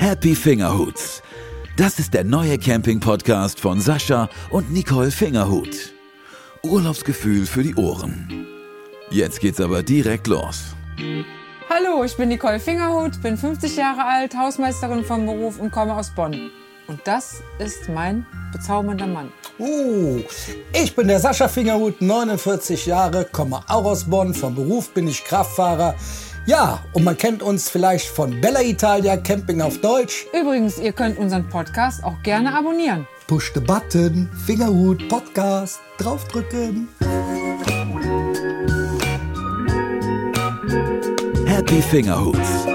Happy Fingerhuts. Das ist der neue Camping-Podcast von Sascha und Nicole Fingerhut. Urlaubsgefühl für die Ohren. Jetzt geht's aber direkt los. Hallo, ich bin Nicole Fingerhut, bin 50 Jahre alt, Hausmeisterin vom Beruf und komme aus Bonn. Und das ist mein bezaubernder Mann. Uh, ich bin der Sascha Fingerhut, 49 Jahre, komme auch aus Bonn. Vom Beruf bin ich Kraftfahrer. Ja, und man kennt uns vielleicht von Bella Italia Camping auf Deutsch. Übrigens, ihr könnt unseren Podcast auch gerne abonnieren. Push the button, Fingerhut, Podcast, draufdrücken. Happy Fingerhuts.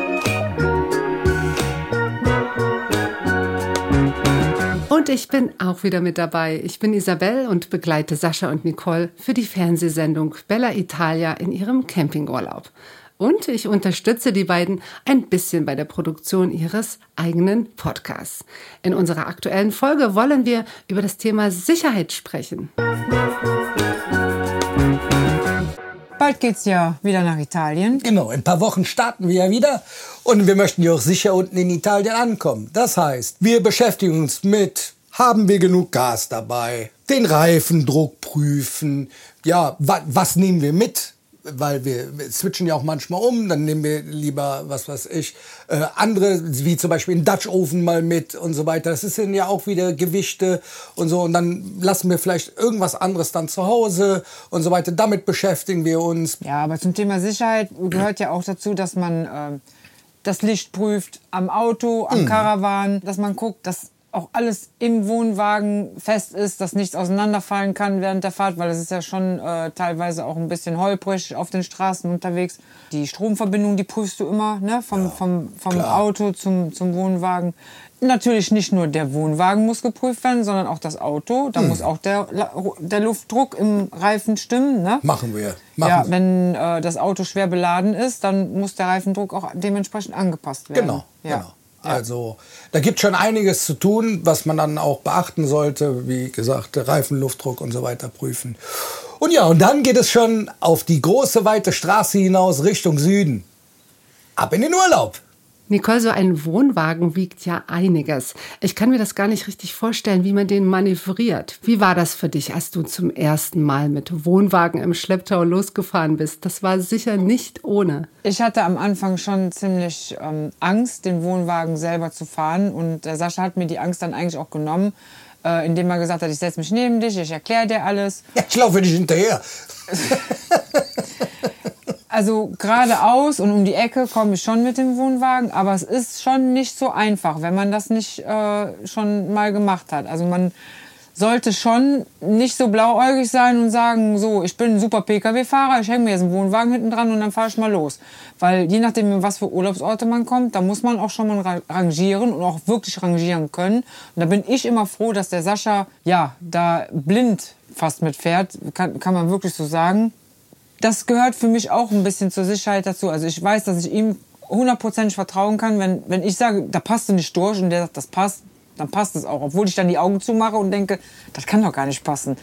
Und ich bin auch wieder mit dabei. Ich bin Isabel und begleite Sascha und Nicole für die Fernsehsendung Bella Italia in ihrem Campingurlaub. Und ich unterstütze die beiden ein bisschen bei der Produktion ihres eigenen Podcasts. In unserer aktuellen Folge wollen wir über das Thema Sicherheit sprechen. Bald geht's ja wieder nach Italien. Genau, in ein paar Wochen starten wir ja wieder und wir möchten ja auch sicher unten in Italien ankommen. Das heißt, wir beschäftigen uns mit, haben wir genug Gas dabei, den Reifendruck prüfen, ja, wa was nehmen wir mit? Weil wir, switchen ja auch manchmal um, dann nehmen wir lieber, was weiß ich, äh, andere, wie zum Beispiel einen Dutch Oven mal mit und so weiter. Das sind ja auch wieder Gewichte und so. Und dann lassen wir vielleicht irgendwas anderes dann zu Hause und so weiter. Damit beschäftigen wir uns. Ja, aber zum Thema Sicherheit gehört ja auch dazu, dass man äh, das Licht prüft am Auto, am mhm. Caravan, dass man guckt, dass auch alles im Wohnwagen fest ist, dass nichts auseinanderfallen kann während der Fahrt, weil es ist ja schon äh, teilweise auch ein bisschen holprig auf den Straßen unterwegs. Die Stromverbindung, die prüfst du immer, ne? vom, ja, vom, vom Auto zum, zum Wohnwagen. Natürlich nicht nur der Wohnwagen muss geprüft werden, sondern auch das Auto. Da hm. muss auch der, der Luftdruck im Reifen stimmen. Ne? Machen wir. Machen ja, wenn äh, das Auto schwer beladen ist, dann muss der Reifendruck auch dementsprechend angepasst werden. Genau, ja. genau. Also da gibt schon einiges zu tun, was man dann auch beachten sollte. Wie gesagt, Reifen, Luftdruck und so weiter prüfen. Und ja, und dann geht es schon auf die große, weite Straße hinaus Richtung Süden. Ab in den Urlaub. Nicole, so ein Wohnwagen wiegt ja einiges. Ich kann mir das gar nicht richtig vorstellen, wie man den manövriert. Wie war das für dich, als du zum ersten Mal mit Wohnwagen im Schlepptau losgefahren bist? Das war sicher nicht ohne. Ich hatte am Anfang schon ziemlich ähm, Angst, den Wohnwagen selber zu fahren. Und äh, Sascha hat mir die Angst dann eigentlich auch genommen, äh, indem er gesagt hat, ich setze mich neben dich, ich erkläre dir alles. Ja, ich laufe dich hinterher. also geradeaus und um die Ecke komme ich schon mit dem Wohnwagen, aber es ist schon nicht so einfach, wenn man das nicht äh, schon mal gemacht hat. Also man sollte schon nicht so blauäugig sein und sagen, so, ich bin ein super Pkw-Fahrer, ich hänge mir jetzt einen Wohnwagen hinten dran und dann fahre ich mal los. Weil je nachdem, was für Urlaubsorte man kommt, da muss man auch schon mal rangieren und auch wirklich rangieren können. Und da bin ich immer froh, dass der Sascha, ja, da blind fast mitfährt, kann, kann man wirklich so sagen das gehört für mich auch ein bisschen zur Sicherheit dazu. Also ich weiß, dass ich ihm hundertprozentig vertrauen kann, wenn, wenn ich sage, da passt du nicht durch und der sagt, das passt, dann passt es auch. Obwohl ich dann die Augen zumache und denke, das kann doch gar nicht passen.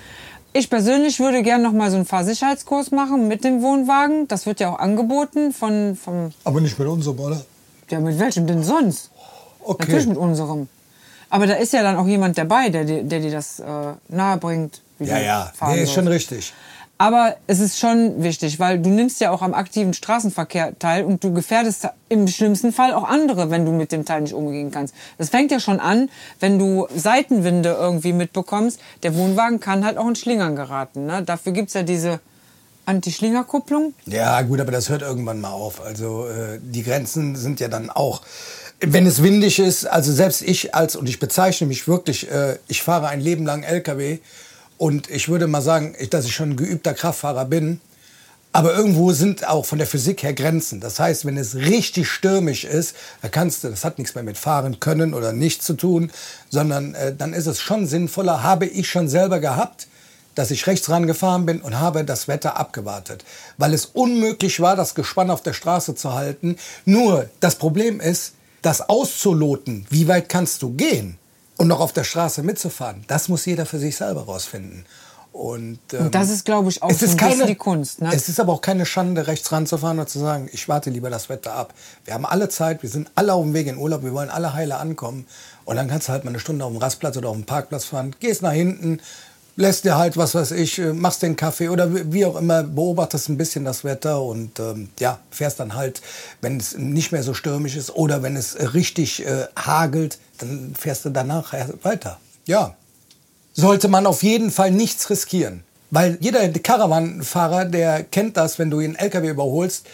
Ich persönlich würde gerne noch mal so einen Fahrsicherheitskurs machen mit dem Wohnwagen. Das wird ja auch angeboten von vom. Aber nicht mit unserem, oder? Ja, mit welchem denn sonst? Okay. Natürlich mit unserem. Aber da ist ja dann auch jemand dabei, der, der, der dir das äh, nahe bringt. ja, ja, nee, ist schon richtig. Aber es ist schon wichtig, weil du nimmst ja auch am aktiven Straßenverkehr teil und du gefährdest im schlimmsten Fall auch andere, wenn du mit dem Teil nicht umgehen kannst. Das fängt ja schon an, wenn du Seitenwinde irgendwie mitbekommst. Der Wohnwagen kann halt auch in Schlingern geraten. Ne? Dafür es ja diese Anti-Schlingerkupplung. Ja, gut, aber das hört irgendwann mal auf. Also äh, die Grenzen sind ja dann auch wenn es windig ist, also selbst ich als, und ich bezeichne mich wirklich, äh, ich fahre ein Leben lang LKW und ich würde mal sagen, dass ich schon ein geübter Kraftfahrer bin. Aber irgendwo sind auch von der Physik her Grenzen. Das heißt, wenn es richtig stürmisch ist, da kannst du, das hat nichts mehr mit fahren können oder nicht zu tun, sondern äh, dann ist es schon sinnvoller, habe ich schon selber gehabt, dass ich rechts rangefahren bin und habe das Wetter abgewartet. Weil es unmöglich war, das Gespann auf der Straße zu halten. Nur das Problem ist, das auszuloten, wie weit kannst du gehen? und noch auf der Straße mitzufahren, das muss jeder für sich selber rausfinden. Und, ähm, und das ähm, ist, glaube ich, auch es ist keine, die Kunst. Ne? Es ist aber auch keine Schande, rechts ranzufahren und zu sagen, ich warte lieber das Wetter ab. Wir haben alle Zeit, wir sind alle auf dem Weg in Urlaub, wir wollen alle heile ankommen. Und dann kannst du halt mal eine Stunde auf dem Rastplatz oder auf dem Parkplatz fahren, gehst nach hinten, lässt dir halt, was weiß ich, äh, machst den Kaffee oder wie auch immer, beobachtest ein bisschen das Wetter und ähm, ja, fährst dann halt, wenn es nicht mehr so stürmisch ist oder wenn es richtig äh, hagelt, dann fährst du danach äh, weiter. Ja, sollte man auf jeden Fall nichts riskieren. Weil jeder Caravanfahrer, der kennt das, wenn du einen LKW überholst,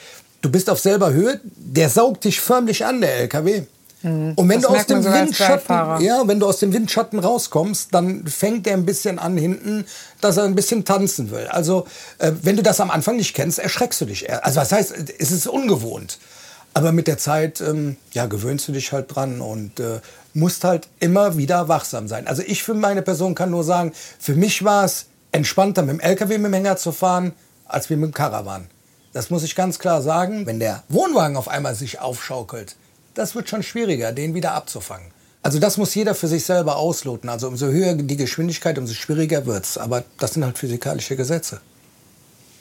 du bist auf selber Höhe, der saugt dich förmlich an, der LKW. Mhm. Und wenn das du aus dem Windschatten, ja, wenn du aus dem Windschatten rauskommst, dann fängt er ein bisschen an hinten, dass er ein bisschen tanzen will. Also äh, wenn du das am Anfang nicht kennst, erschreckst du dich. Eher. Also was heißt, es ist ungewohnt. Aber mit der Zeit ähm, ja, gewöhnst du dich halt dran und äh, musst halt immer wieder wachsam sein. Also ich für meine Person kann nur sagen, für mich war es entspannter mit dem LKW mit dem Hänger zu fahren, als mit dem Caravan. Das muss ich ganz klar sagen. Wenn der Wohnwagen auf einmal sich aufschaukelt, das wird schon schwieriger, den wieder abzufangen. Also das muss jeder für sich selber ausloten. Also umso höher die Geschwindigkeit, umso schwieriger wird es. Aber das sind halt physikalische Gesetze.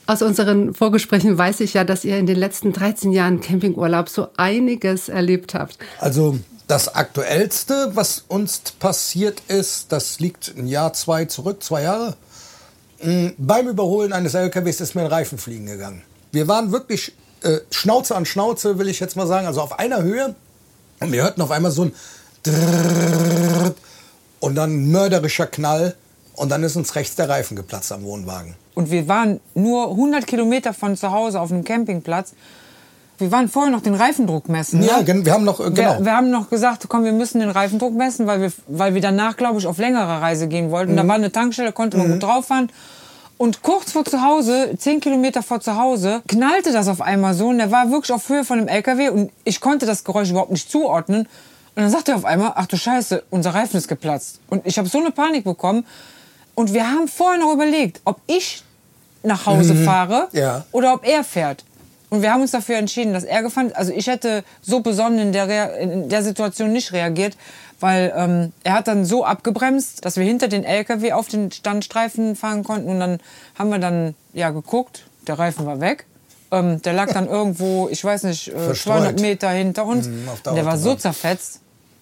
Aus unseren Vorgesprächen weiß ich ja, dass ihr in den letzten 13 Jahren Campingurlaub so einiges erlebt habt. Also das Aktuellste, was uns passiert ist, das liegt ein Jahr, zwei zurück, zwei Jahre. Hm, beim Überholen eines LKWs ist mir ein Reifen fliegen gegangen. Wir waren wirklich äh, Schnauze an Schnauze, will ich jetzt mal sagen, also auf einer Höhe. Und wir hörten auf einmal so ein Drrrr und dann mörderischer Knall und dann ist uns rechts der Reifen geplatzt am Wohnwagen. Und wir waren nur 100 Kilometer von zu Hause auf einem Campingplatz. Wir waren vorher noch den Reifendruck messen. Ne? Wir haben noch genau. Wir, wir, haben noch gesagt, komm, wir müssen den Reifendruck messen, weil wir, weil wir danach, glaube ich, auf längere Reise gehen wollten. Mhm. Da war eine Tankstelle, konnte man mhm. gut drauf fahren. Und kurz vor zu Hause, zehn Kilometer vor zu Hause, knallte das auf einmal so und der war wirklich auf Höhe von dem LKW und ich konnte das Geräusch überhaupt nicht zuordnen. Und dann sagte er auf einmal, ach du Scheiße, unser Reifen ist geplatzt. Und ich habe so eine Panik bekommen. Und wir haben vorher noch überlegt, ob ich nach Hause fahre Ja. oder ob er fährt. Und wir haben uns dafür entschieden, dass er gefahren ist. Also ich hätte so besonnen in der, Rea- in der Situation nicht reagiert, weil ähm, er hat dann so abgebremst, dass wir hinter den LKW auf den Standstreifen fahren konnten. Und dann haben wir dann ja geguckt, der Reifen war weg. Ähm, der lag dann irgendwo, ich weiß nicht, äh, Verstreut. 200 Meter hinter uns. Mhm, der und der war so zerfetzt.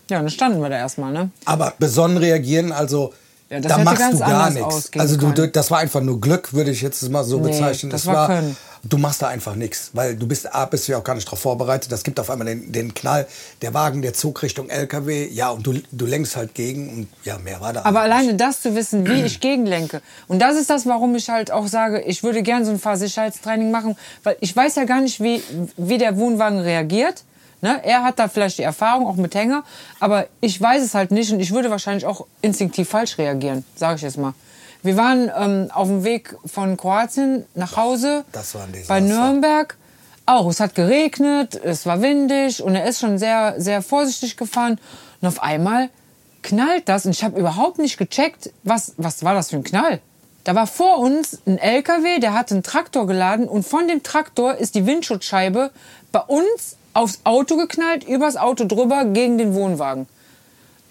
Ja, dann standen wir da erstmal, ne? Aber besonnen reagieren, also Ja, das da machst du gar nichts. Also du, das war einfach nur Glück, würde ich jetzt mal so Nee, bezeichnen. das Es war Können. Du machst da einfach nichts, weil du bist A, bist du ja auch gar nicht darauf vorbereitet. Das gibt auf einmal den, den Knall, der Wagen, der Zug Richtung LKW, ja, und du, du lenkst halt gegen und ja, mehr war da. Aber alleine das zu wissen, wie ich gegenlenke. Und das ist das, warum ich halt auch sage, ich würde gerne so ein Fahrsicherheitstraining machen, weil ich weiß ja gar nicht, wie, wie der Wohnwagen reagiert. Ne? Er hat da vielleicht die Erfahrung, auch mit Hänger, aber ich weiß es halt nicht und ich würde wahrscheinlich auch instinktiv falsch reagieren, sage ich jetzt mal. Wir waren ähm, auf dem Weg von Kroatien nach Hause Das war ein Desaster. bei Nürnberg. Auch, es hat geregnet, es war windig und er ist schon sehr, sehr vorsichtig gefahren. Und auf einmal knallt das und ich habe überhaupt nicht gecheckt, was, was war das für ein Knall. Da war vor uns ein LKW, der hat einen Traktor geladen und von dem Traktor ist die Windschutzscheibe bei uns aufs Auto geknallt, übers Auto drüber gegen den Wohnwagen.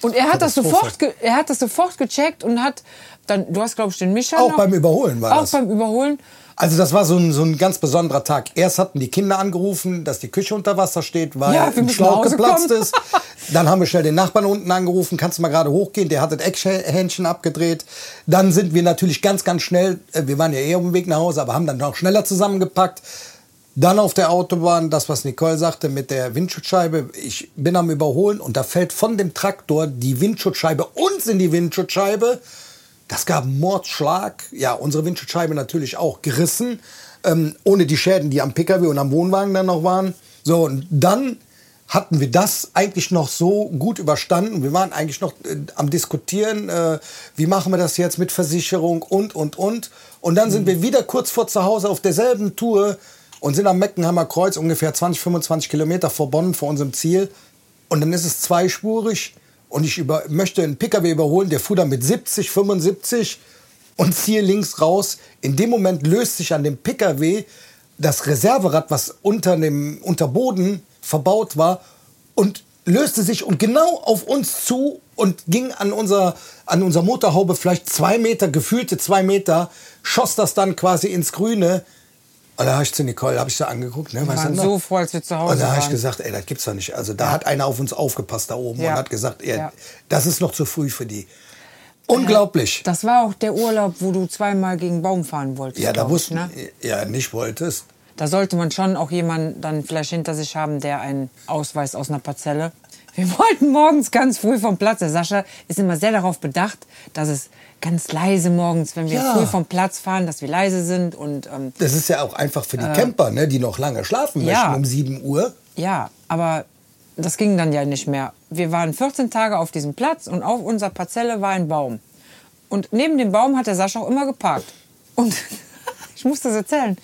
Und er hat das sofort, er hat das sofort gecheckt und hat dann, du hast glaube ich den Micha Auch noch. beim Überholen war auch das. beim Überholen. Also das war so ein, so ein ganz besonderer Tag. Erst hatten die Kinder angerufen, dass die Küche unter Wasser steht, weil Ja, ein Schlauch geplatzt kommen. ist. Dann haben wir schnell den Nachbarn unten angerufen, kannst du mal gerade hochgehen, der hat das Eckhändchen abgedreht. Dann sind wir natürlich ganz, ganz schnell, äh, wir waren ja eher auf dem Weg nach Hause, aber haben dann noch schneller zusammengepackt. Dann auf der Autobahn, das was Nicole sagte mit der Windschutzscheibe, ich bin am Überholen und da fällt von dem Traktor die Windschutzscheibe uns in die Windschutzscheibe. Das gab einen Mordschlag. Ja, unsere Windschutzscheibe natürlich auch gerissen, ähm, ohne die Schäden, die am PKW und am Wohnwagen dann noch waren. So, und dann hatten wir das eigentlich noch so gut überstanden. Wir waren eigentlich noch äh, am Diskutieren, äh, wie machen wir das jetzt mit Versicherung und, und, und. Und dann sind wir wieder kurz vor zu Hause auf derselben Tour und sind am Meckenheimer Kreuz ungefähr 20, 25 Kilometer vor Bonn, vor unserem Ziel. Und dann ist es zweispurig und ich über, möchte einen PKW überholen, der fuhr dann mit 70, 75 und ziehe links raus. In dem Moment löst sich an dem PKW das Reserverad, was unter dem Unterboden verbaut war und löste sich und genau auf uns zu und ging an unser, an unser Motorhaube vielleicht zwei Meter, gefühlte zwei Meter, schoss das dann quasi ins Grüne. Und da habe ich zu Nicole, habe ich da angeguckt, ne, weißt du waren noch? so froh, als wir zu Hause Und da habe ich waren. gesagt, ey, das gibt's doch nicht. Also da hat einer auf uns aufgepasst da oben Ja. und hat gesagt, ey, Ja. das ist noch zu früh für die. Unglaublich. Das war auch der Urlaub, wo du zweimal gegen Baum fahren wolltest. ja, da wussten, ne? ja, nicht wolltest. Da sollte man schon auch jemanden dann vielleicht hinter sich haben, der einen Ausweis aus einer Parzelle. Wir wollten morgens ganz früh vom Platz. Der Sascha ist immer sehr darauf bedacht, dass es ganz leise morgens, wenn wir Ja. früh vom Platz fahren, dass wir leise sind. Und ähm, Das ist ja auch einfach für die Camper, ne, die noch lange schlafen Äh. Ja. möchten um 7 Uhr. ja, aber das ging dann ja nicht mehr. Wir waren 14 Tage auf diesem Platz und auf unserer Parzelle war ein Baum. Und neben dem Baum hat der Sascha auch immer geparkt. Und ich muss das erzählen.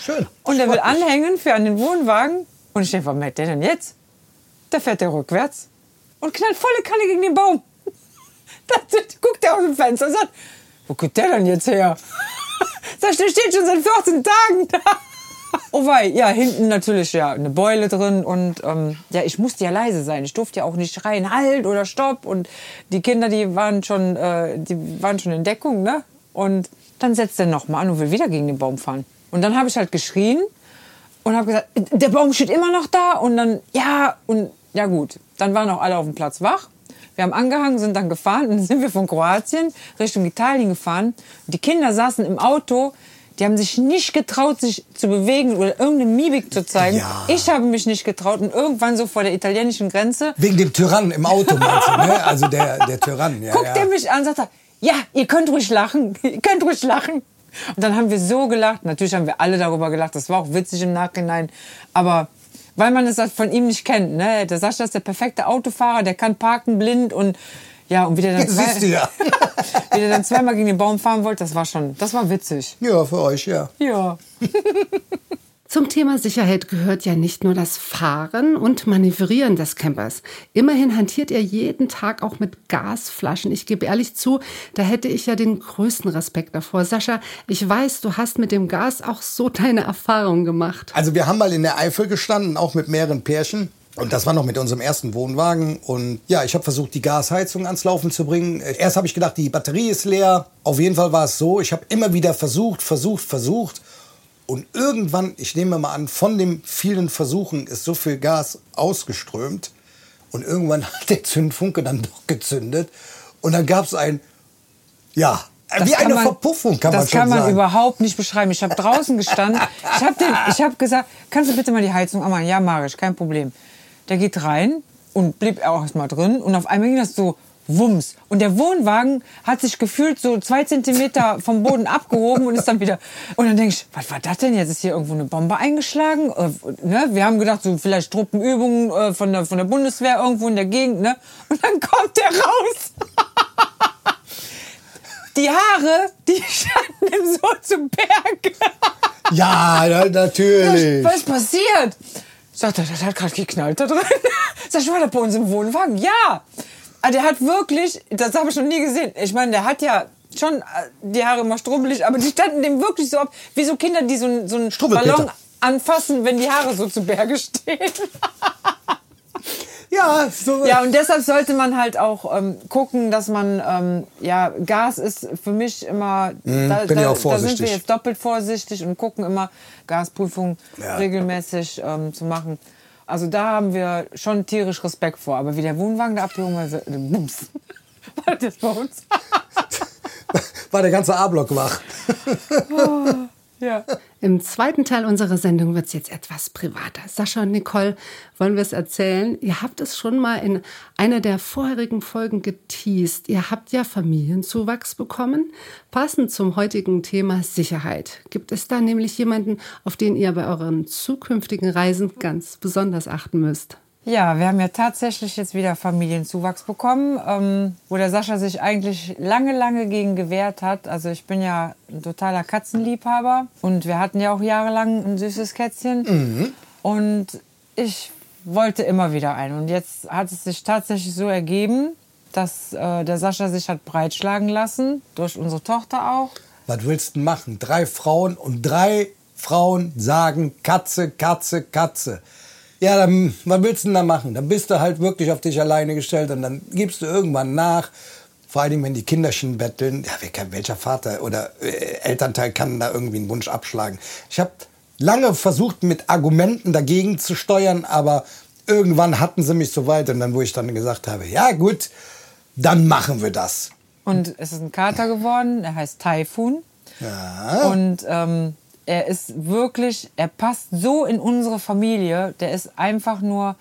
Schön. Und er will anhängen für an den Wohnwagen. Und ich denke, was merkt der denn jetzt? Da fährt er rückwärts und knallt volle Kanne gegen den Baum. Da guckt er aus dem Fenster und sagt, wo kommt der denn jetzt her? Sag ich, der steht schon seit 14 Tagen da. Oh wei, ja, hinten natürlich ja eine Beule drin und ähm, ja, ich musste ja leise sein. Ich durfte ja auch nicht schreien, halt oder stopp. Und die Kinder, die waren schon, äh, die waren schon in Deckung, ne? Und dann setzt er noch mal an und will wieder gegen den Baum fahren. Und dann habe ich halt geschrien und habe gesagt, der Baum steht immer noch da. Und dann, ja, und ja gut, dann waren auch alle auf dem Platz wach. Wir haben angehangen, sind dann gefahren und dann sind wir von Kroatien Richtung Italien gefahren. Und die Kinder saßen im Auto, die haben sich nicht getraut, sich zu bewegen oder irgendeine Mimik zu zeigen. Ja. Ich habe mich nicht getraut und irgendwann so vor der italienischen Grenze Wegen dem Tyrannen im Auto, meinst du, ne? Also der, der Tyrann, ja. guckt ja. er mich an und sagt, er, ja, ihr könnt ruhig lachen, ihr könnt ruhig lachen. Und dann haben wir so gelacht. Natürlich haben wir alle darüber gelacht. Das war auch witzig im Nachhinein. Aber weil man es halt von ihm nicht kennt, ne? Der Sascha ist der perfekte Autofahrer, der kann parken blind und ja, und wie der dann, du ja. wie der dann zweimal gegen den Baum fahren wollte, das war schon, das war witzig. Ja, für euch, ja. Ja. Zum Thema Sicherheit gehört ja nicht nur das Fahren und Manövrieren des Campers. Immerhin hantiert er jeden Tag auch mit Gasflaschen. Ich gebe ehrlich zu, da hätte ich ja den größten Respekt davor. Sascha, ich weiß, du hast mit dem Gas auch so deine Erfahrungen gemacht. Also wir haben mal in der Eifel gestanden, auch mit mehreren Pärchen. Und das war noch mit unserem ersten Wohnwagen. Und ja, ich habe versucht, die Gasheizung ans Laufen zu bringen. Erst habe ich gedacht, die Batterie ist leer. Auf jeden Fall war es so. Ich habe immer wieder versucht, versucht, versucht. Und irgendwann, ich nehme mal an, von den vielen Versuchen ist so viel Gas ausgeströmt. Und irgendwann hat der Zündfunke dann doch gezündet. Und dann gab es ein, ja, Das wie eine man- Verpuffung, kann man Das schon kann man sagen. überhaupt nicht beschreiben. Ich habe draußen gestanden. Ich habe hab gesagt, kannst du bitte mal die Heizung anmachen? Ja, mach ich, kein Problem. Der geht rein und blieb auch erst mal drin. Und auf einmal ging das so wumms. Und der Wohnwagen hat sich gefühlt so zwei Zentimeter vom Boden abgehoben und ist dann wieder. Und dann denke ich, was war das denn jetzt? Ist hier irgendwo eine Bombe eingeschlagen? Äh, ne? Wir haben gedacht, so vielleicht Truppenübungen äh, von, der, von der Bundeswehr irgendwo in der Gegend. Ne? Und dann kommt der raus. Die Haare, die standen ihm so zu Berg. Ja, na, natürlich. Was ist passiert? Sagt er, das hat gerade geknallt da drin. Sag ich, war das bei uns im Wohnwagen? Ja. Aber der hat wirklich, das habe ich noch nie gesehen. Ich meine, der hat ja schon äh, die Haare immer strubbelig, aber die standen dem wirklich so ab, wie so Kinder, die so, einen- so einen. Ballon anfassen, wenn die Haare so zu Berge stehen. Ja, so. Ja, und deshalb sollte man halt auch ähm, gucken, dass man, ähm, ja, Gas ist für mich immer, da, bin ich da, auch da sind vorsichtig. wir jetzt doppelt vorsichtig und gucken immer, Gasprüfung Ja. regelmäßig ähm, zu machen. Also da haben wir schon tierisch Respekt vor. Aber wie der Wohnwagen da abgehoben war, bums. War das bei uns? war der ganze A-Block wach. ja. Im zweiten Teil unserer Sendung wird es jetzt etwas privater. Sascha und Nicole wollen wir es erzählen. Ihr habt es schon mal in einer der vorherigen Folgen geteased. Ihr habt ja Familienzuwachs bekommen. Passend zum heutigen Thema Sicherheit. Gibt es da nämlich jemanden, auf den ihr bei euren zukünftigen Reisen ganz besonders achten müsst? Ja, wir haben ja tatsächlich jetzt wieder Familienzuwachs bekommen, ähm, wo der Sascha sich eigentlich lange, lange gegen gewehrt hat. Also ich bin ja ein totaler Katzenliebhaber und wir hatten ja auch jahrelang ein süßes Kätzchen. Und ich wollte immer wieder einen. Und jetzt hat es sich tatsächlich so ergeben, dass äh, der Sascha sich hat breitschlagen lassen, durch unsere Tochter auch. Was willst du machen? Drei Frauen und drei Frauen sagen Katze, Katze, Katze. Ja, dann, was willst du denn da machen? Dann bist du halt wirklich auf dich alleine gestellt und dann gibst du irgendwann nach. Vor allem, wenn die Kinderchen betteln. Ja, wer- welcher Vater oder äh, Elternteil kann da irgendwie einen Wunsch abschlagen? Ich habe lange versucht, mit Argumenten dagegen zu steuern, aber irgendwann hatten sie mich so weit und dann, wo ich dann gesagt habe, ja gut, dann machen wir das. Und es ist ein Kater geworden, er heißt Typhoon. Ja. Und ähm, er ist wirklich, er passt so in unsere Familie. Der ist einfach nur,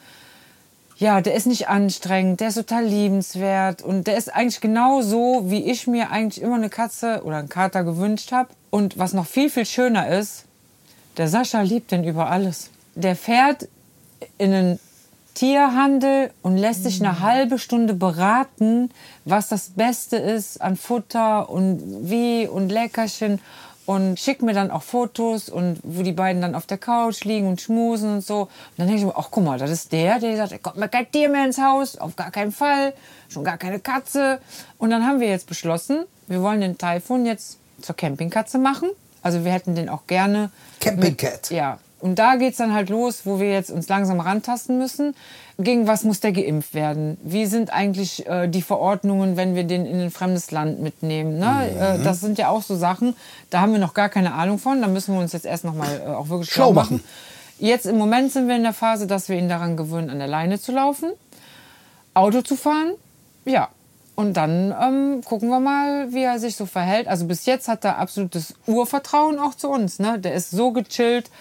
ja, der ist nicht anstrengend, der ist total liebenswert und der ist eigentlich genau so, wie ich mir eigentlich immer eine Katze oder einen Kater gewünscht habe. Und was noch viel, viel schöner ist, der Sascha liebt den über alles. Der fährt in einen Tierhandel und lässt sich eine halbe Stunde beraten, was das Beste ist an Futter und wie und Leckerchen und schickt mir dann auch Fotos und wo die beiden dann auf der Couch liegen und schmusen und so. Und dann denke ich mir, ach guck mal, das ist der, der sagt, er kommt mir kein Tier mehr ins Haus, auf gar keinen Fall, schon gar keine Katze. Und dann haben wir jetzt beschlossen, wir wollen den Typhoon jetzt zur Campingkatze machen. Also wir hätten den auch gerne Camping mit- Cat. Ja, und da geht's dann halt los, wo wir jetzt uns langsam rantasten müssen. Gegen was muss der geimpft werden? Wie sind eigentlich äh, die Verordnungen, wenn wir den in ein fremdes Land mitnehmen? Ne? Äh, das sind ja auch so Sachen, da haben wir noch gar keine Ahnung von. Da müssen wir uns jetzt erst noch mal äh, auch wirklich Schlau schlau machen. machen. Jetzt im Moment sind wir in der Phase, dass wir ihn daran gewöhnen, an der Leine zu laufen, Auto zu fahren. Ja. Und dann ähm, gucken wir mal, wie er sich so verhält. Also bis jetzt hat er absolutes Urvertrauen auch zu uns. Ne? Der ist so gechillt.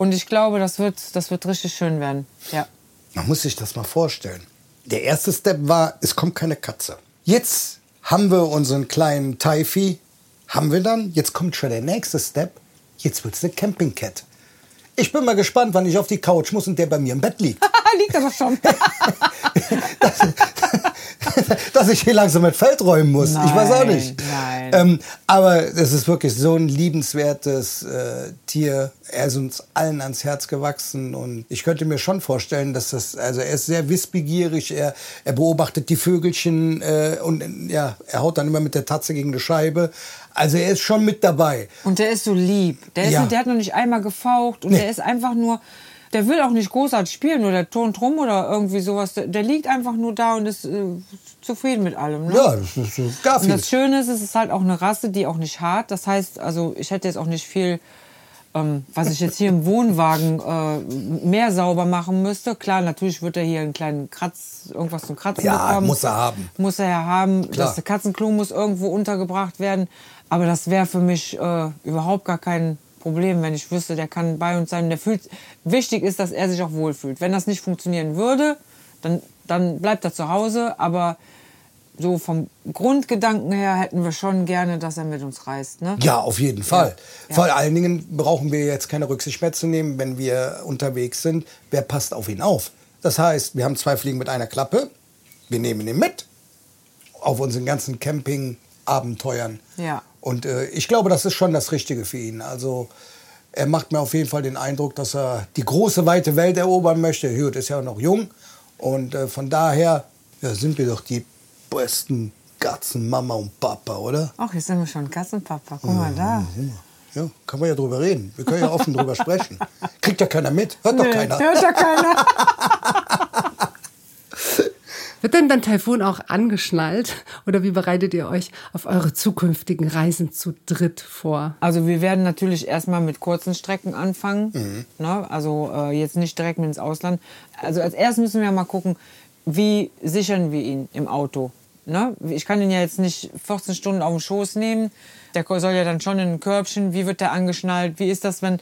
Und ich glaube, das wird, das wird richtig schön werden. Ja. Man muss sich das mal vorstellen. Der erste Step war, es kommt keine Katze. Jetzt haben wir unseren kleinen Taifi, haben wir dann. Jetzt kommt schon der nächste Step. Jetzt wird's eine Camping Cat. Ich bin mal gespannt, wann ich auf die Couch muss und der bei mir im Bett liegt. Liegt aber schon. Dass ich hier langsam mit Feld räumen muss. ich weiß auch Nein, nicht. nein. Ähm, aber es ist wirklich so ein liebenswertes äh, Tier. Er ist uns allen ans Herz gewachsen und ich könnte mir schon vorstellen, dass das, also er ist sehr wissbegierig, er, er beobachtet die Vögelchen äh, und ja, er haut dann immer mit der Tatze gegen eine Scheibe. Also er ist schon mit dabei. Und der ist so lieb. Der, ist, Ja. der hat noch nicht einmal gefaucht und Nee. der ist einfach nur. Der will auch nicht großartig spielen oder der turnt rum oder irgendwie sowas. Der, der liegt einfach nur da und ist äh, zufrieden mit allem. Ne? Ja, das ist so Und Garfield. das Schöne ist, es ist halt auch eine Rasse, die auch nicht hart. Das heißt, also ich hätte jetzt auch nicht viel, ähm, was ich jetzt hier im Wohnwagen äh, mehr sauber machen müsste. Klar, natürlich wird er hier einen kleinen Kratz, irgendwas zum Kratzen Ja, bekommen. muss er haben. Muss er ja haben. Klar. Das Katzenklo muss irgendwo untergebracht werden. Aber das wäre für mich äh, überhaupt gar kein Problem, wenn ich wüsste, der kann bei uns sein. Der fühlt, wichtig ist, dass er sich auch wohlfühlt. Wenn das nicht funktionieren würde, dann, dann bleibt er zu Hause. Aber so vom Grundgedanken her hätten wir schon gerne, dass er mit uns reist. Ne? Ja, auf jeden Fall. Ja. Vor allen Dingen brauchen wir jetzt keine Rücksicht mehr zu nehmen, wenn wir unterwegs sind. Wer passt auf ihn auf? Das heißt, wir haben zwei Fliegen mit einer Klappe. Wir nehmen ihn mit auf unseren ganzen Camping-Abenteuern. Ja. Und äh, ich glaube, das ist schon das Richtige für ihn. Also er macht mir auf jeden Fall den Eindruck, dass er die große, weite Welt erobern möchte. Hugh ist ja noch jung. Und äh, von daher ja, sind wir doch die besten Gatzen, Mama und Papa, oder? Ach, jetzt sind wir schon Katzenpapa. Guck mal da. Ja, kann man ja drüber reden. Wir können ja offen drüber sprechen. Kriegt ja keiner mit. Hört doch keiner. Hört ja keiner. Wird denn dann Taifun auch angeschnallt? Oder wie bereitet ihr euch auf eure zukünftigen Reisen zu dritt vor? Also wir werden natürlich erstmal mit kurzen Strecken anfangen. Ne? Also äh, jetzt nicht direkt mit ins Ausland. Also als erstes müssen wir mal gucken, wie sichern wir ihn im Auto. Ne? Ich kann ihn ja jetzt nicht 14 Stunden auf den Schoß nehmen. Der soll ja dann schon in ein Körbchen. Wie wird der angeschnallt? Wie ist das, wenn,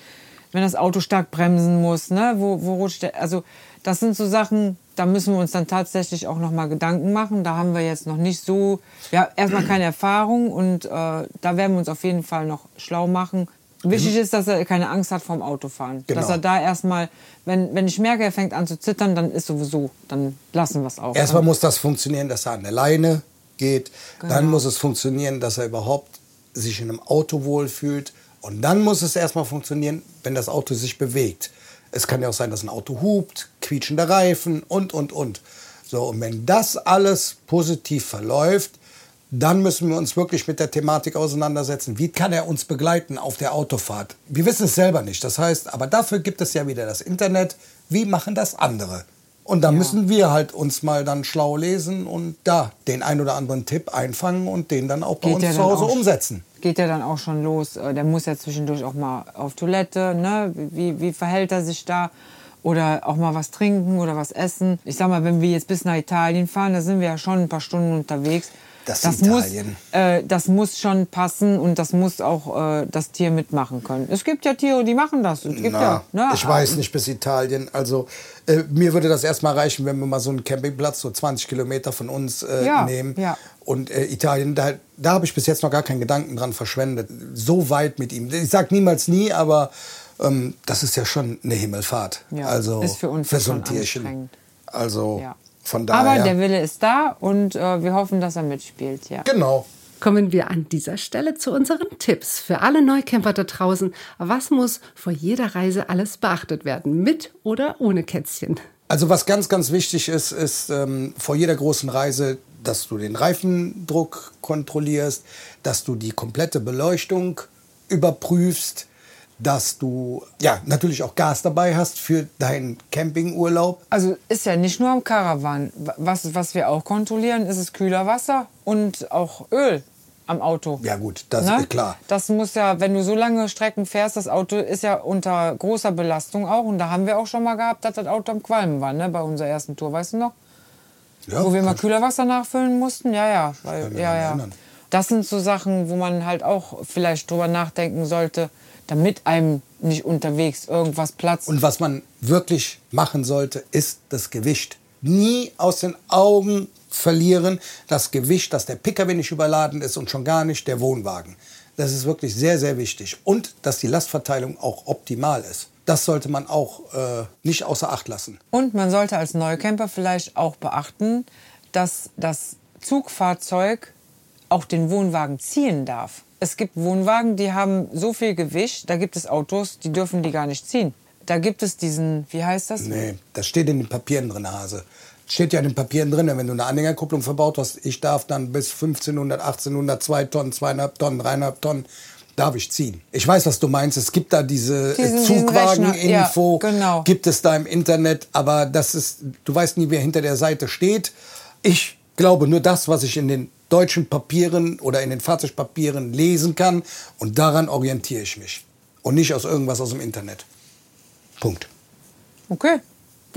wenn das Auto stark bremsen muss? Ne? Wo, wo rutscht der? Also das sind so Sachen, da müssen wir uns dann tatsächlich auch noch mal Gedanken machen. Da haben wir jetzt noch nicht so, ja, erstmal keine Erfahrung und äh, da werden wir uns auf jeden Fall noch schlau machen. Wichtig ist, dass er keine Angst hat vorm Autofahren. Genau. Dass er da erstmal, wenn, wenn ich merke, er fängt an zu zittern, dann ist sowieso, dann lassen wir es auch. Erstmal muss das funktionieren, dass er an der Leine geht. Dann Genau. muss es funktionieren, dass er überhaupt sich in einem Auto wohlfühlt. Und dann muss es erstmal funktionieren, wenn das Auto sich bewegt. Es kann ja auch sein, dass ein Auto hupt, quietschende Reifen und, und, und. So, und wenn das alles positiv verläuft, dann müssen wir uns wirklich mit der Thematik auseinandersetzen. Wie kann er uns begleiten auf der Autofahrt? Wir wissen es selber nicht. Das heißt, aber dafür gibt es ja wieder das Internet. Wie machen das andere? Und da müssen wir halt uns mal dann schlau lesen und da den ein oder anderen Tipp einfangen und den dann auch bei Geht uns ja zu Hause umsetzen. Geht ja dann auch schon los. Äh, Der muss ja zwischendurch auch mal auf Toilette. Ne? Wie, wie verhält er sich da? Oder auch mal was trinken oder was essen. Ich sag mal, wenn wir jetzt bis nach Italien fahren, da sind wir ja schon ein paar Stunden unterwegs. Das das Italien. Muss, äh, das muss schon passen und das muss auch äh, das Tier mitmachen können. Es gibt ja Tiere, die machen das. Es gibt Na, ja, ne? ich weiß nicht bis Italien. Also äh, mir würde das erstmal reichen, wenn wir mal so einen Campingplatz so 20 Kilometer von uns äh, Ja, nehmen. ja. Und äh, Italien, da, da habe ich bis jetzt noch gar keinen Gedanken dran verschwendet. So weit mit ihm. Ich sage niemals nie, aber ähm, das ist ja schon eine Himmelfahrt. Ja, also ist für uns für so ein schon Tierchen. anstrengend. Also Ja. von daher. Aber der Wille ist da und äh, wir hoffen, dass er mitspielt. Ja. genau. Kommen wir an dieser Stelle zu unseren Tipps für alle Neucamper da draußen. Was muss vor jeder Reise alles beachtet werden? Mit oder ohne Kätzchen? Also was ganz, ganz wichtig ist, ist ähm, vor jeder großen Reise, dass du den Reifendruck kontrollierst, dass du die komplette Beleuchtung überprüfst, dass du ja natürlich auch Gas dabei hast für deinen Campingurlaub. Also ist ja nicht nur am Caravan. Was, was wir auch kontrollieren, ist es kühler Wasser und auch Öl am Auto. Ja gut, das Ne? ist klar. Das muss ja, wenn du so lange Strecken fährst, das Auto ist ja unter großer Belastung auch. Und da haben wir auch schon mal gehabt, dass das Auto am Qualmen war, ne? bei unserer ersten Tour, weißt du noch? Ja, wo wir mal Kühlerwasser nachfüllen mussten. Ja, ja. Weil, ja, ja. erinnern. Das sind so Sachen, wo man halt auch vielleicht drüber nachdenken sollte, damit einem nicht unterwegs irgendwas platzt. Und was man wirklich machen sollte, ist das Gewicht. Nie aus den Augen verlieren das Gewicht, dass der Pkw nicht überladen ist und schon gar nicht der Wohnwagen. Das ist wirklich sehr, sehr wichtig. Und dass die Lastverteilung auch optimal ist. Das sollte man auch äh, nicht außer Acht lassen. Und man sollte als Neucamper vielleicht auch beachten, dass das Zugfahrzeug auch den Wohnwagen ziehen darf. Es gibt Wohnwagen, die haben so viel Gewicht, da gibt es Autos, die dürfen die gar nicht ziehen. Da gibt es diesen, wie heißt das? Nee, das steht in den Papieren drin, Hase. Steht ja in den Papieren drin, wenn du eine Anhängerkupplung verbaut hast, ich darf dann bis 1500, 1800, 2 Tonnen, 2,5 Tonnen, 3,5 Tonnen, darf ich ziehen. Ich weiß, was du meinst. Es gibt da diese äh, Zugwagen-Info, ja, genau. gibt es da im Internet, aber das ist, du weißt nie, wer hinter der Seite steht. Ich glaube nur das, was ich in den deutschen Papieren oder in den Fahrzeugpapieren lesen kann und daran orientiere ich mich. Und nicht aus irgendwas aus dem Internet. Punkt. Okay.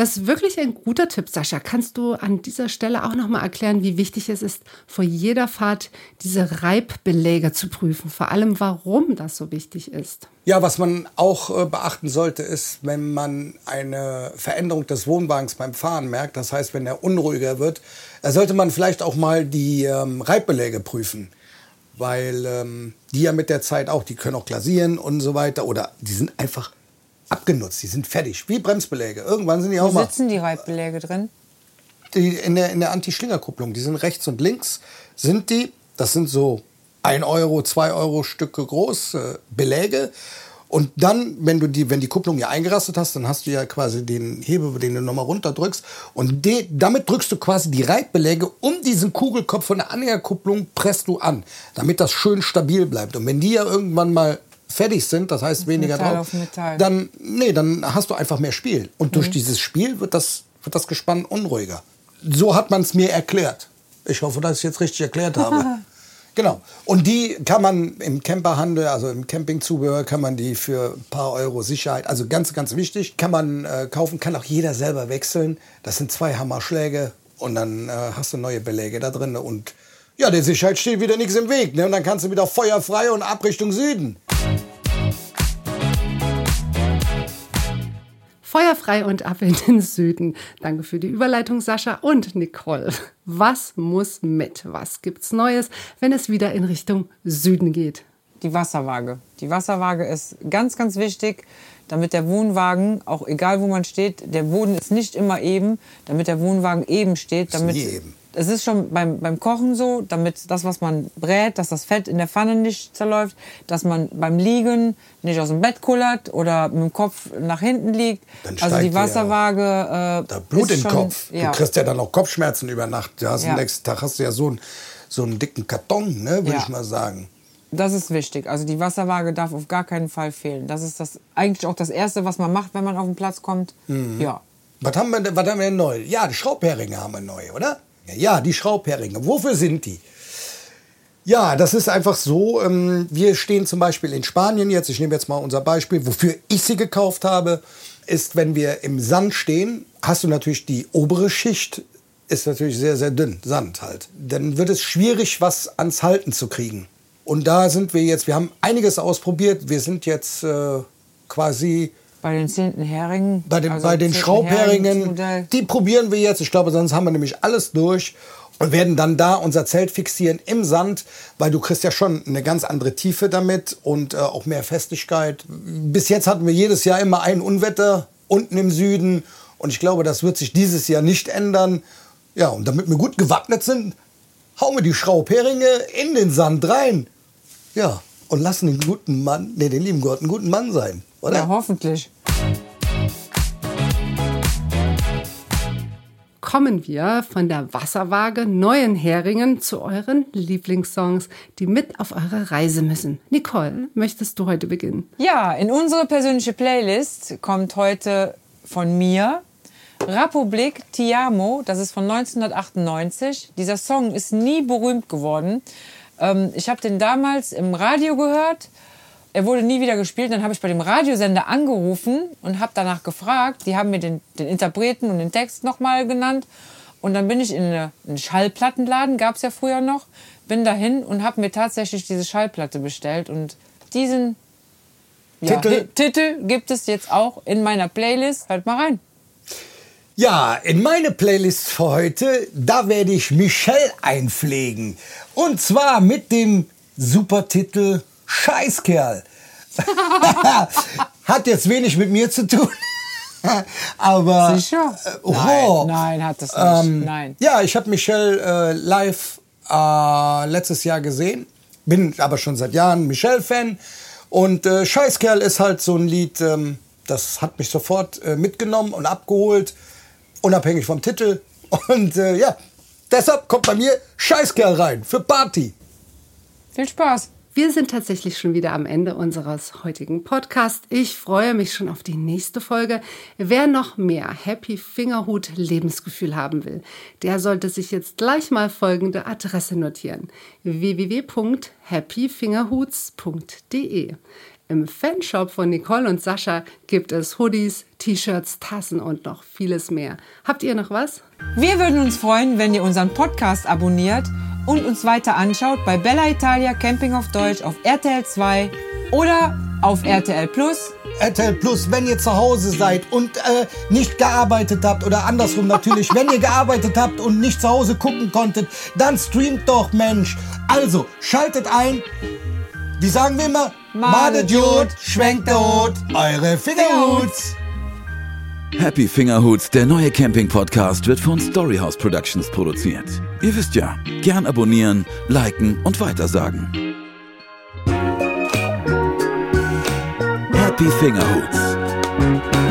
Das ist wirklich ein guter Tipp, Sascha. Kannst du an dieser Stelle auch noch mal erklären, wie wichtig es ist, vor jeder Fahrt diese Reibbeläge zu prüfen? Vor allem, warum das so wichtig ist. Ja, was man auch äh, beachten sollte, ist, wenn man eine Veränderung des Wohnwagens beim Fahren merkt, das heißt, wenn er unruhiger wird, sollte man vielleicht auch mal die ähm, Reibbeläge prüfen. Weil ähm, die ja mit der Zeit auch, die können auch glasieren und so weiter. Oder die sind einfach abgenutzt, die sind fertig, wie Bremsbeläge. Irgendwann sind die auch Wo mal sitzen die Reibbeläge drin? die in der, in der Anti-Schlingerkupplung. Die sind rechts und links, sind die, das sind so 1 Euro, 2 Euro Stücke groß, äh, Beläge. Und dann, wenn du die, wenn die Kupplung ja eingerastet hast, dann hast du ja quasi den Hebel, den du nochmal runterdrückst. Und de, damit drückst du quasi die Reibbeläge um diesen Kugelkopf von der Anhängerkupplung presst du an, damit das schön stabil bleibt. Und wenn die ja irgendwann mal fertig sind, das heißt weniger Metall drauf, auf Metall. dann, nee, dann hast du einfach mehr Spiel. Und durch dieses Spiel wird das, wird das Gespann unruhiger. So hat man es mir erklärt. Ich hoffe, dass ich jetzt richtig erklärt habe. genau. Und die kann man im Camperhandel, also im Campingzubehör, kann man die für ein paar Euro Sicherheit, also ganz, ganz wichtig, kann man äh, kaufen, kann auch jeder selber wechseln. Das sind zwei Hammerschläge und dann äh, hast du neue Beläge da drin und ja, der Sicherheit steht wieder nichts im Weg. Ne? Und dann kannst du wieder feuerfrei und ab Richtung Süden. Feuerfrei und ab in den Süden. Danke für die Überleitung, Sascha und Nicole. Was muss mit? Was gibt's Neues, wenn es wieder in Richtung Süden geht? Die Wasserwaage. Die Wasserwaage ist ganz, ganz wichtig, damit der Wohnwagen, auch egal wo man steht, der Boden ist nicht immer eben, damit der Wohnwagen eben steht. Damit, nie eben. Es ist schon beim, beim Kochen so, damit das, was man brät, dass das Fett in der Pfanne nicht zerläuft, dass man beim Liegen nicht aus dem Bett kullert oder mit dem Kopf nach hinten liegt. Dann also die Wasserwaage. Äh, Da Blut im schon, Kopf. Ja. Du kriegst ja dann auch Kopfschmerzen über Nacht. Ja, also Ja. am nächsten Tag hast du ja so ein, so einen dicken Karton, ne, würde ich mal sagen. Das ist wichtig. Also die Wasserwaage darf auf gar keinen Fall fehlen. Das ist das eigentlich auch das Erste, was man macht, wenn man auf den Platz kommt. Ja. Was haben, wir, denn- was haben wir denn neu? Ja, die Schraubheringe haben wir neu, oder? Ja, die Schraubheringe. Wofür sind die? Ja, das ist einfach so. Ähm, wir stehen zum Beispiel in Spanien jetzt. Ich nehme jetzt mal unser Beispiel. Wofür ich sie gekauft habe, ist, wenn wir im Sand stehen, hast du natürlich die obere Schicht, ist natürlich sehr, sehr dünn, Sand halt. Dann wird es schwierig, was ans Halten zu kriegen. Und da sind wir jetzt, wir haben einiges ausprobiert. Wir sind jetzt äh, quasi Bei den zehnten Heringen. bei den, also bei den Schraubheringen, die probieren wir jetzt. Ich glaube, sonst haben wir nämlich alles durch und werden dann da unser Zelt fixieren im Sand, weil du kriegst ja schon eine ganz andere Tiefe damit und äh, auch mehr Festigkeit. Bis jetzt hatten wir jedes Jahr immer ein Unwetter unten im Süden und ich glaube, das wird sich dieses Jahr nicht ändern. Ja, und damit wir gut gewappnet sind, hauen wir die Schraubheringe in den Sand rein. Ja, und lassen den guten Mann, nee, den lieben Gott, einen guten Mann sein, oder? Ja, hoffentlich. Kommen wir von der Wasserwaage neuen Heringen zu euren Lieblingssongs, die mit auf eure Reise müssen. Nicole, möchtest du heute beginnen? Ja, in unsere persönliche Playlist kommt heute von mir Republik Ti Amo, das ist von 1998. Dieser Song ist nie berühmt geworden. Ähm, ich habe den damals im Radio gehört. Er wurde nie wieder gespielt. Dann habe ich bei dem Radiosender angerufen und habe danach gefragt. Die haben mir den, den Interpreten und den Text nochmal genannt. Und dann bin ich in eine- einen Schallplattenladen, gab es ja früher noch, bin dahin und habe mir tatsächlich diese Schallplatte bestellt. Und diesen ja, Titel? Titel gibt es jetzt auch in meiner Playlist. Hört mal rein. Ja, in meine Playlist für heute, da werde ich Michelle einpflegen. Und zwar mit dem Supertitel Scheißkerl. Hat jetzt wenig mit mir zu tun. Aber. Sicher? Oh. Nein, nein, hat es nicht. Ähm, Nein. Ja, ich habe Michelle äh, live äh, letztes Jahr gesehen. Bin aber schon seit Jahren Michelle-Fan. Und äh, Scheißkerl ist halt so ein Lied, ähm, das hat mich sofort äh, mitgenommen und abgeholt, unabhängig vom Titel. Und äh, ja, deshalb kommt bei mir Scheißkerl rein für Party. Viel Spaß. Wir sind tatsächlich schon wieder am Ende unseres heutigen Podcasts. Ich freue mich schon auf die nächste Folge. Wer noch mehr Happy Fingerhut Lebensgefühl haben will, der sollte sich jetzt gleich mal folgende Adresse notieren: www.happyfingerhuts.de. Im Fanshop von Nicole und Sascha gibt es Hoodies, T-Shirts, Tassen und noch vieles mehr. Habt ihr noch was? Wir würden uns freuen, wenn ihr unseren Podcast abonniert und uns weiter anschaut bei Bella Italia Camping auf Deutsch auf RTL 2 oder auf RTL Plus. RTL Plus, wenn ihr zu Hause seid und äh, nicht gearbeitet habt oder andersrum natürlich, wenn ihr gearbeitet habt und nicht zu Hause gucken konntet, dann streamt doch, Mensch. Also, schaltet ein. Wie sagen wir immer? Madet Jod, schwenkt der Hut, eure Fingerhuts. Happy Fingerhuts, der neue Camping-Podcast, wird von Storyhouse Productions produziert. Ihr wisst ja, gern abonnieren, liken und weitersagen. Happy Fingerhuts.